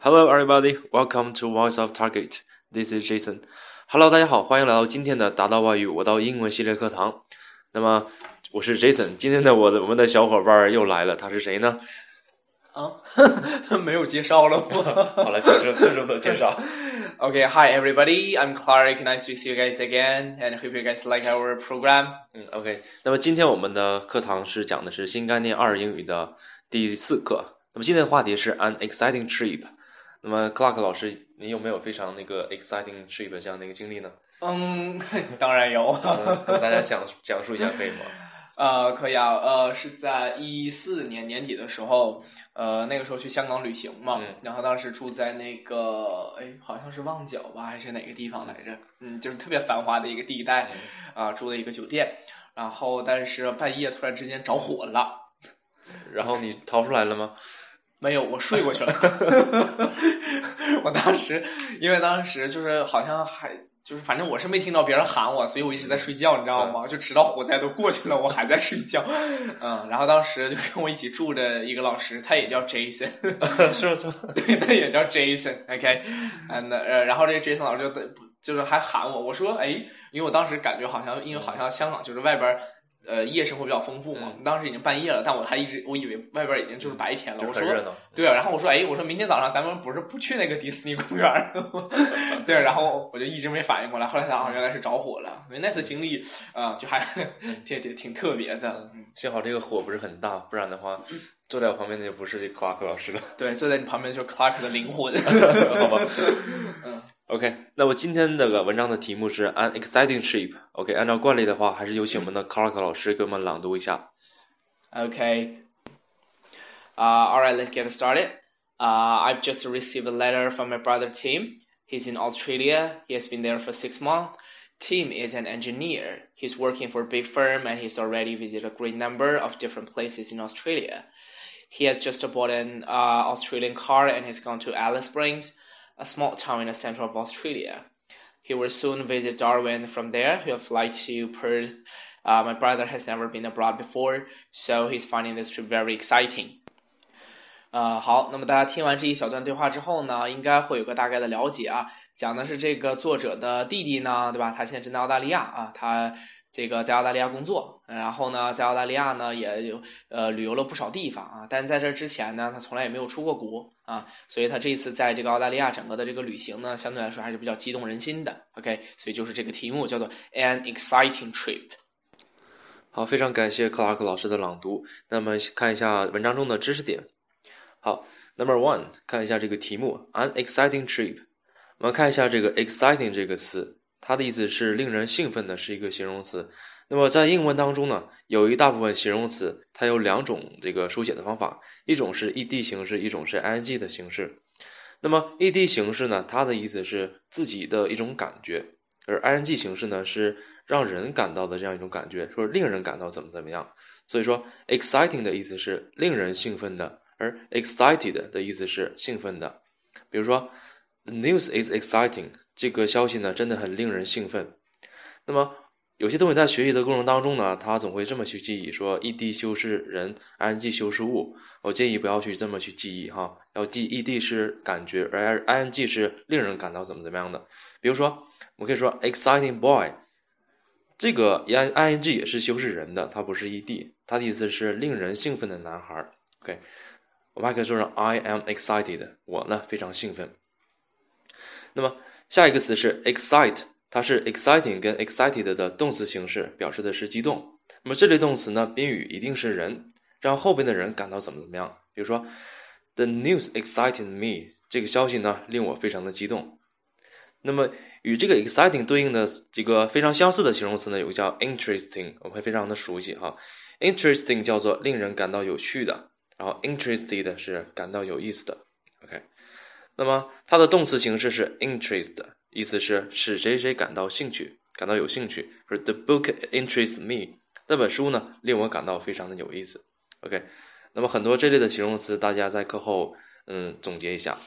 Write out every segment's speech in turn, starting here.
Hello, everybody. Welcome to Voice of Target. This is Jason. Hello，大家好，欢迎来到今天的达到外语我到英文系列课堂。那么我是 Jason，今天的我的我们的小伙伴又来了，他是谁呢？啊，没有介绍了吗？好了，这这种的介绍。Okay, hi everybody. I'm Clark. Nice to see you guys again, and hope you guys like our program. 嗯，OK。那么今天我们的课堂是讲的是新概念二英语的第四课。那么今天的话题是 an exciting trip。那么 Clark 老师，你有没有非常那个 exciting trip 这样的一个经历呢？嗯，当然有。嗯跟大家讲讲述一下可以吗？呃，可以啊。呃，是在一四年年底的时候，呃，那个时候去香港旅行嘛，嗯然后当时住在那个，哎，好像是旺角吧，还是哪个地方来着？嗯，就是特别繁华的一个地带，啊、住的一个酒店。然后，但是半夜突然之间着火了。然后你逃出来了吗？没有，我睡过去了。我当时，因为当时就是好像还就是，反正我是没听到别人喊我，所以我一直在睡觉，你知道吗？就直到火灾都过去了，我还在睡觉。嗯，然后当时就跟我一起住的一个老师，他也叫 Jason，是是。对，他也叫 Jason，OK，and、呃，然后这个 Jason 老师就不就是还喊我，我说哎，因为我当时感觉好像，因为好像香港就是外边儿。呃，夜生活比较丰富嘛，当时已经半夜了，但我还一直我以为外边已经就是白天了。我说。对啊，然后我说，哎，我说明天早上咱们不是不去那个迪士尼公园吗？对，然后我就一直没反应过来，后来才想，原来是着火了。所以那次经历啊、就还 挺挺挺特别的。嗯幸好这个火不是很大，不然的话，坐在我旁边的就不是这克拉克老师了，对，坐在你旁边就是 Clark 的灵魂。好吧？嗯，OK。那么今天这个文章的题目是 an exciting trip。OK，按照惯例的话，还是有请我们的 Clark 老师给我们朗读一下。 Okay. Uh, all right, let's get started. Uh, I've just received a letter from my brother Tim. He's in Australia. He has been there for six months. Tim is an engineer. He's working for a big firm and he's already visited a great number of different places in Australia. He has just bought an uh, Australian car and has gone to Alice Springs, a small town in the center of Australia. He will soon visit Darwin. From there, he'll fly to Perth. Uh, my brother has never been abroad before, so he's finding this trip very exciting. 呃，好，那么大家听完这一小段对话之后呢，应该会有个大概的了解啊。讲的是这个作者的弟弟呢，对吧？他现在正在澳大利亚啊，他 这个在澳大利亚工作，然后呢，在澳大利亚呢也有呃旅游了不少地方啊。但在这之前呢，他从来也没有出过国啊，所以他这次在这个澳大利亚整个的这个旅行呢，相对来说还是比较激动人心的。OK，所以就是这个题目叫做 An Exciting Trip。好，非常感谢克拉克老师的朗读。那么看一下文章中的知识点。好，Number one，看一下这个题目，an exciting trip。我们看一下这个 exciting 这个词，它的意思是令人兴奋的，是一个形容词。那么在英文当中呢，有一大部分形容词它有两种这个书写的方法，一种是 ed 形式，一种是 ing 的形式。那么 ed 形式呢，它的意思是自己的一种感觉，而 ing 形式呢是让人感到的这样一种感觉，说令人感到怎么怎么样。所以说，exciting 的意思是令人兴奋的，而 excited 的意思是兴奋的。比如说，the news is exciting，这个消息呢真的很令人兴奋。那么有些东西在学习的过程当中呢，他总会这么去记忆，说 ed 修饰人，ing 修饰物。我建议不要去这么去记忆哈，要记 ed 是感觉，而 ing 是令人感到怎么怎么样的。比如说，我可以说 exciting boy。这个 i i n g 也是修饰人的，它不是 e d，它的意思是令人兴奋的男孩。OK，我们还可以说成 I am excited，我呢非常兴奋。那么下一个词是 excite，它是 exciting 跟 excited 的动词形式，表示的是激动。那么这类动词呢，宾语一定是人，让后边的人感到怎么怎么样。比如说，The news excited me，这个消息呢令我非常的激动。那么与这个 exciting 对应的这个非常相似的形容词呢，有个叫 interesting，我们会非常的熟悉哈。interesting 叫做令人感到有趣的，然后 interested 是感到有意思的。OK，那么它的动词形式是 interest，意思是使谁谁感到兴趣，感到有兴趣。是 The book interests me，那本书呢令我感到非常的有意思。OK，那么很多这类的形容词，大家在课后嗯总结一下。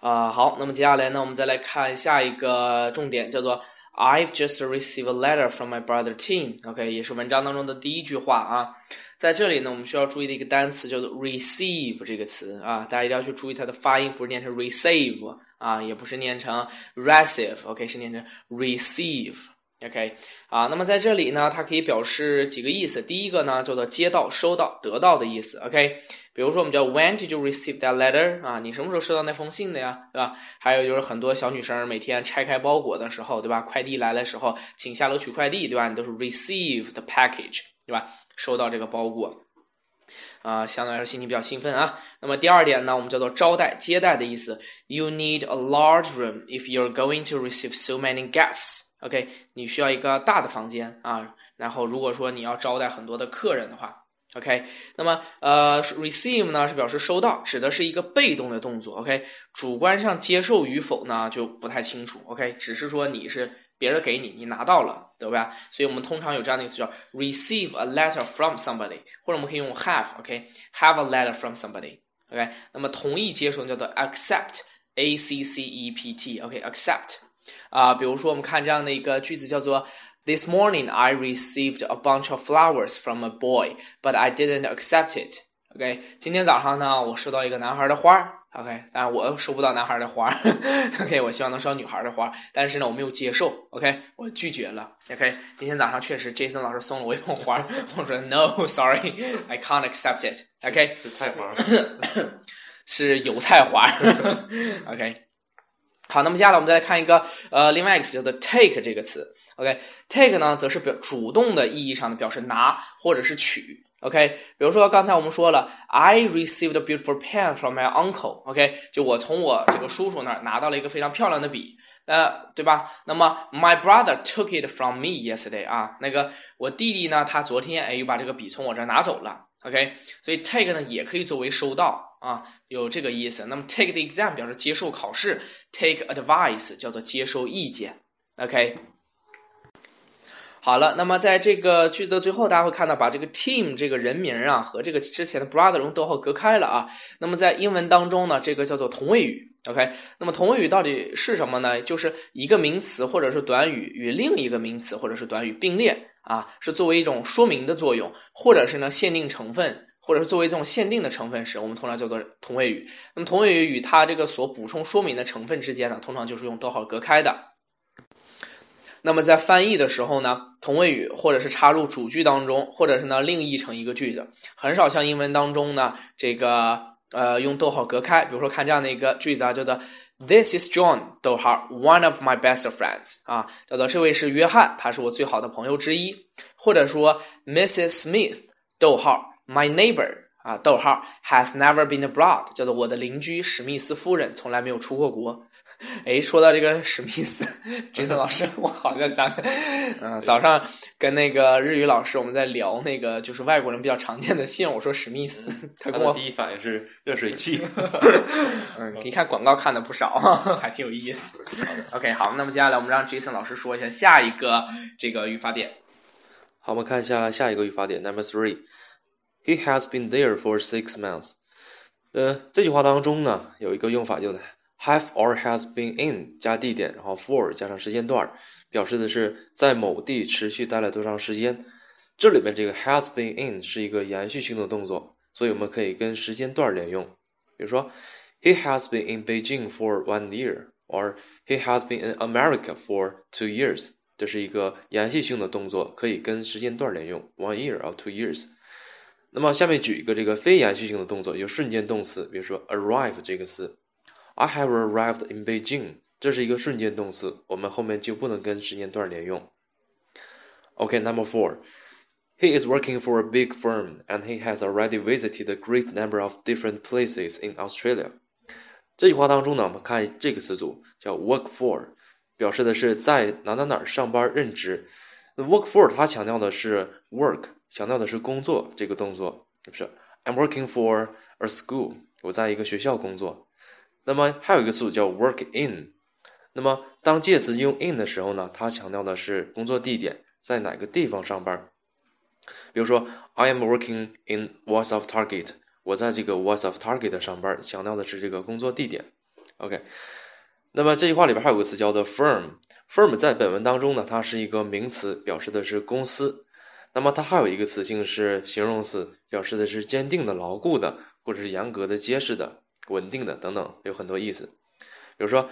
啊、好，那么接下来呢，我们再来看下一个重点，叫做 I've just received a letter from my brother Tim。OK，也是文章当中的第一句话啊。在这里呢，我们需要注意的一个单词叫做 receive 这个词啊，大家一定要去注意它的发音，不是念成 receive 啊，也不是念成 receive，OK，是念成 receive，OK 啊。那么在这里呢，它可以表示几个意思，第一个呢叫做接到、收到、得到的意思，OK。比如说我们叫 When did you receive that letter？啊，你什么时候收到那封信的呀？对吧？还有就是很多小女生每天拆开包裹的时候，对吧？快递来的时候，请下楼取快递，对吧？你都是 receive the package，对吧？收到这个包裹，啊，相对来说心情比较兴奋啊。那么第二点呢，我们叫做招待、接待的意思。You need a large room if you're going to receive so many guests。OK，你需要一个大的房间啊。然后如果说你要招待很多的客人的话。OK，那么呃，receive 呢是表示收到，指的是一个被动的动作。OK，主观上接受与否呢就不太清楚。OK，只是说你是别人给你，你拿到了，对吧？所以我们通常有这样的一个词叫 receive a letter from somebody，或者我们可以用 have。OK，have a letter from somebody。OK，那么同意接受叫做 accept，a c c e p t。OK，accept 啊，比如说我们看这样的一个句子叫做。This morning I received a bunch of flowers from a boy, but I didn't accept it. OK，今天早上呢，我收到一个男孩的花。 OK，但是我收不到男孩的花。OK，我希望能收到女孩的花，但是呢，我没有接受。OK，我拒绝了。OK，今天早上确实，Jason 老师送了我一捧花，我说 No，sorry，I can't accept it。OK，是菜花，是油菜花。OK，好，那么接下来我们再来看一个呃，另外一个词叫做 take 这个词。OK，take 呢，则是表主动的意义上的表示拿或者是取。OK，比如说刚才我们说了，I received a beautiful pen from my uncle。OK，就我从我这个叔叔那儿拿到了一个非常漂亮的笔，呃，对吧？那么 my brother took it from me yesterday。啊，那个我弟弟呢，他昨天哎又把这个笔从我这儿拿走了。OK，所以 take 呢也可以作为收到啊，有这个意思。那么 take the exam 表示接受考试，take advice 叫做接受意见。OK。好了，那么在这个句子的最后，大家会看到把这个 team 这个人名啊和这个之前的 brother 用逗号隔开了啊。那么在英文当中呢，这个叫做同位语。OK，那么同位语到底是什么呢？就是一个名词或者是短语与另一个名词或者是短语并列啊，是作为一种说明的作用，或者是呢限定成分，或者是作为这种限定的成分时，我们通常叫做同位语。那么同位语与它这个所补充说明的成分之间呢，通常就是用逗号隔开的。那么在翻译的时候呢，同位语或者是插入主句当中，或者是呢另译成一个句子，很少像英文当中呢这个呃用逗号隔开。比如说看这样的一个句子啊，叫做 This is John，逗号 one of my best friends 啊，叫做这位是约翰，他是我最好的朋友之一。或者说 Mrs. Smith，逗号 my neighbor 啊，逗号 has never been abroad，叫做我的邻居史密斯夫人从来没有出过国。哎，说到这个史密斯，真的老师，我好像想，嗯，早上跟那个日语老师我们在聊那个就是外国人比较常见的姓，我说史密斯，他跟我第一反应是热水器。嗯，你看广告看的不少，还挺有意思。OK，好，那么接下来我们让 Jason 老师说一下下一个这个语法点。好，我们看一下下一个语法点，Number three，He has been there for six months。呃，这句话当中呢，有一个用法，就是。Have or has been in 加地点，然后 for 加上时间段，表示的是在某地持续待了多长时间。这里面这个 has been in 是一个延续性的动作，所以我们可以跟时间段连用。比如说，He has been in Beijing for one year，or He has been in America for two years。这是一个延续性的动作，可以跟时间段连用，one year or two years。那么下面举一个这个非延续性的动作，有瞬间动词，比如说 arrive 这个词。I have arrived in Beijing，这是一个瞬间动词，我们后面就不能跟时间段连用。OK，Number four，He is working for a big firm and he has already visited a great number of different places in Australia。这句话当中呢，我们看这个词组叫 work for，表示的是在哪哪哪儿上班任职。那 work for 它强调的是 work，强调的是工作这个动作，是不是？I'm working for a school，我在一个学校工作。 那么还有一个词组叫 work in，那么当介词用 in 的时候呢，它强调的是工作地点在哪个地方上班。比如说，I am working in West of Target，我在这个 West of Target 上班，强调的是这个工作地点。OK，那么这句话里边还有个词叫做 firm，firm 在本文当中呢，它是一个名词，表示的是公司。那么它还有一个词性是形容词，表示的是坚定的、牢固的，或者是严格的、结实的、稳定的等等，有很多意思。比如说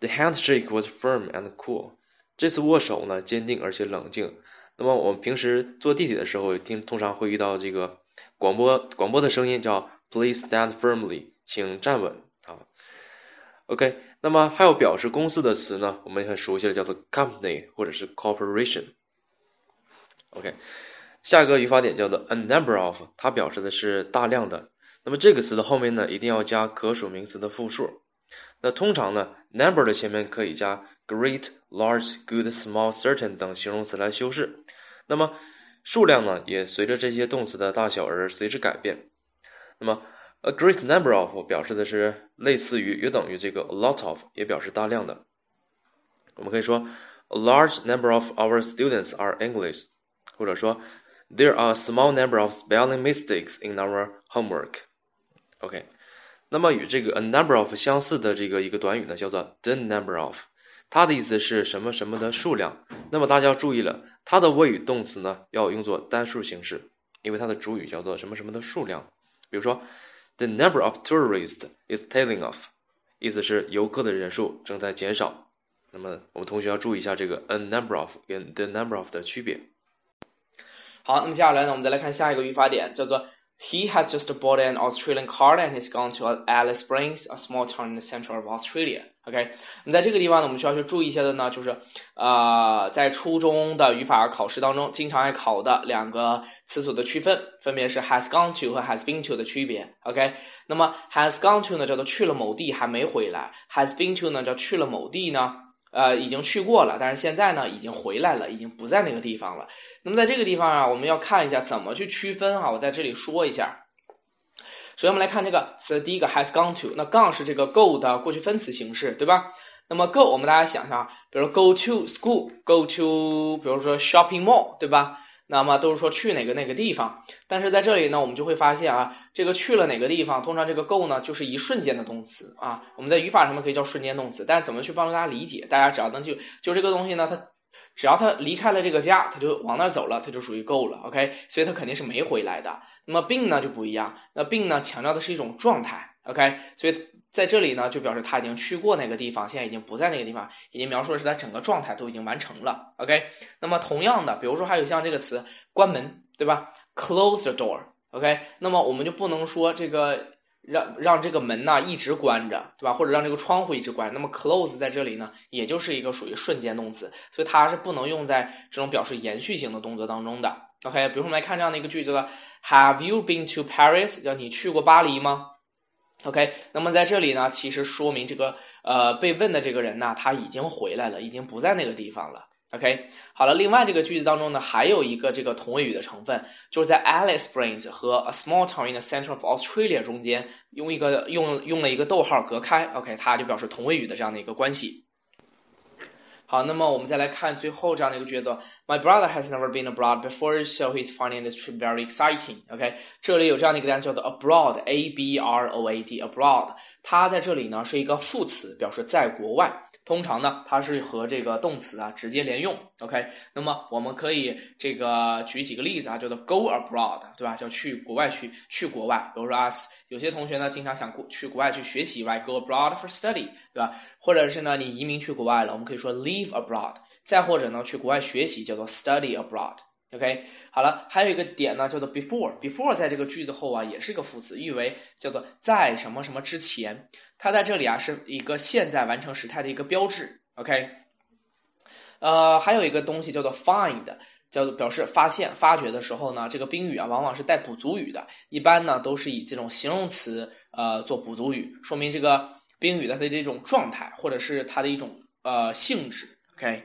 ，The handshake was firm and cool。这次握手呢，坚定而且冷静。那么我们平时坐地铁的时候，听通常会遇到这个广播广播的声音，叫 “Please stand firmly”，请站稳啊。OK，那么还有表示公司的词呢，我们也很熟悉的叫做 “company” 或者是 “corporation”。OK，下一个语法点叫做 “a number of”，它表示的是大量的。那么这个词的后面呢，一定要加可数名词的复数。那通常呢，number 的前面可以加 great、large、good、small、certain 等形容词来修饰。那么数量呢，也随着这些动词的大小而随之改变。那么 a great number of 表示的是类似于约等于这个 a lot of，也表示大量的。我们可以说 a large number of our students are English，或者说 there are small number of spelling mistakes in our homework。OK。那么与这个 a number of 相似的这个一个短语呢，叫做 the number of，它的意思是什么什么的数量。那么大家要注意了，它的谓语动词呢要用作单数形式，因为它的主语叫做什么什么的数量。比如说，the number of tourists is tailing off，意思是游客的人数正在减少。那么我们同学要注意一下这个 a number of 跟 the number of 的区别。好，那么接下来呢，我们再来看下一个语法点，叫做。He has just bought an Australian car and he's gone to Alice Springs, a small town in the center of Australia. OK，那在这个地方呢，我们需要去注意一些的呢，就是呃，在初中的语法考试当中，经常爱考的两个词组的区分，分别是 has gone to 和 has been to 的区别。OK，那么 has gone to 呢，叫做去了某地还没回来；has been to 呢，叫去了某地呢。呃，已经去过了，但是现在呢，已经回来了，已经不在那个地方了。那么在这个地方啊，我们要看一下怎么去区分哈。我在这里说一下。首先，我们来看这个词，第一个 has gone to，那 gone 是这个 go 的过去分词形式，对吧？那么 go，我们大家想想，比如 go to school，go to，比如说 shopping mall，对吧？那么都是说去哪个哪个地方，但是在这里呢，我们就会发现啊，这个去了哪个地方，通常这个 go 呢就是一瞬间的动词啊，我们在语法上面可以叫瞬间动词，但是怎么去帮助大家理解？大家只要能就就这个东西呢，它只要他离开了这个家，他就往那儿走了，他就属于 go 了，OK，所以他肯定是没回来的。那么 been 呢就不一样，那 been 呢强调的是一种状态，OK，所以。在这里呢，就表示他已经去过那个地方，现在已经不在那个地方，已经描述的是他整个状态都已经完成了。OK，那么同样的，比如说还有像这个词“关门”，对吧？Close the door。OK，那么我们就不能说这个让让这个门呢一直关着，对吧？或者让这个窗户一直关。那么 close 在这里呢，也就是一个属于瞬间动词，所以它是不能用在这种表示延续性的动作当中的。OK，比如说我们来看这样的一个句子：Have you been to Paris？叫你去过巴黎吗？OK，那么在这里呢，其实说明这个呃被问的这个人呢，他已经回来了，已经不在那个地方了。OK，好了，另外这个句子当中呢，还有一个这个同位语的成分，就是在 Alice Springs 和 a small town in the center of Australia 中间用一个用用了一个逗号隔开。OK，它就表示同位语的这样的一个关系。好，那么我们再来看最后这样的一个句子：My brother has never been abroad before, so he's finding this trip very exciting. OK，这里有这样的一个单词叫做 abroad，a b r o a d，abroad，它在这里呢是一个副词，表示在国外。通常呢，它是和这个动词啊直接连用，OK。那么我们可以这个举几个例子啊，叫做 go abroad，对吧？叫去国外去去国外。比如说啊，有些同学呢经常想过去国外去学习，right？Go abroad for study，对吧？或者是呢你移民去国外了，我们可以说 leave abroad。再或者呢去国外学习，叫做 study abroad。OK，好了，还有一个点呢，叫做 before，before 在这个句子后啊，也是个副词，意为叫做在什么什么之前。它在这里啊，是一个现在完成时态的一个标志。OK，呃，还有一个东西叫做 find，叫做表示发现、发掘的时候呢，这个宾语啊，往往是带补足语的，一般呢都是以这种形容词呃做补足语，说明这个宾语的它的这种状态或者是它的一种呃性质。OK。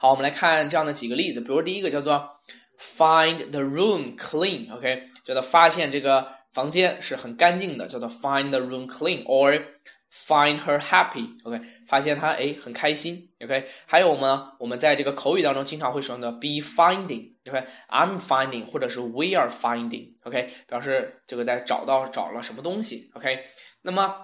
好，我们来看这样的几个例子，比如第一个叫做 find the room clean，OK，叫做发现这个房间是很干净的，叫做 find the room clean，or find her happy，OK，发现她哎很开心，OK，还有呢，我们在这个口语当中经常会说的 be finding，OK，I'm finding，或者是 we are finding，OK，表示这个在找到找了什么东西，OK，那么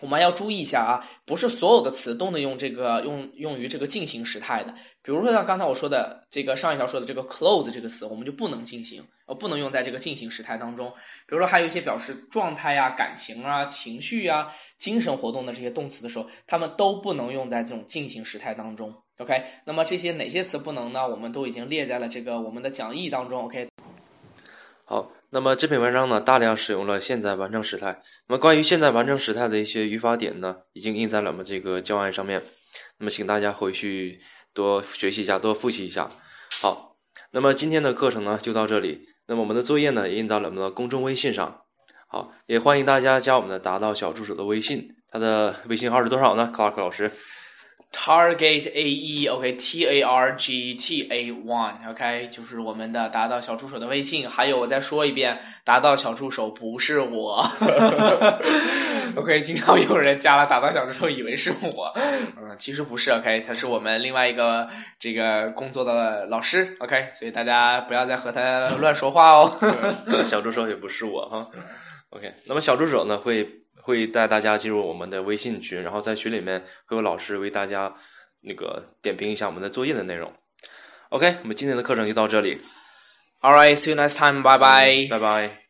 我们要注意一下啊，不是所有的词都能用这个用用于这个进行时态的。比如说像刚才我说的这个上一条说的这个 close 这个词，我们就不能进行，呃，不能用在这个进行时态当中。比如说还有一些表示状态呀、感情啊、情绪啊、精神活动的这些动词的时候，它们都不能用在这种进行时态当中。OK，那么这些哪些词不能呢？我们都已经列在了这个我们的讲义当中。OK。好，那么这篇文章呢，大量使用了现在完成时态。那么关于现在完成时态的一些语法点呢，已经印在了我们这个教案上面。那么请大家回去多学习一下，多复习一下。好，那么今天的课程呢就到这里。那么我们的作业呢也印在了我们的公众微信上。好，也欢迎大家加我们的达到小助手的微信，他的微信号是多少呢？Clark 老师。Target A E，OK，T A R G T A One，OK，就是我们的达到小助手的微信。还有，我再说一遍，达到小助手不是我。OK，经常有人加了达到小助手，以为是我，嗯，其实不是。OK，他是我们另外一个这个工作的老师。OK，所以大家不要再和他乱说话哦。小助手也不是我哈。OK，那么小助手呢会。会带大家进入我们的微信群，然后在群里面会有老师为大家那个点评一下我们的作业的内容。OK，我们今天的课程就到这里。All right, see you next time. Bye bye. Bye bye.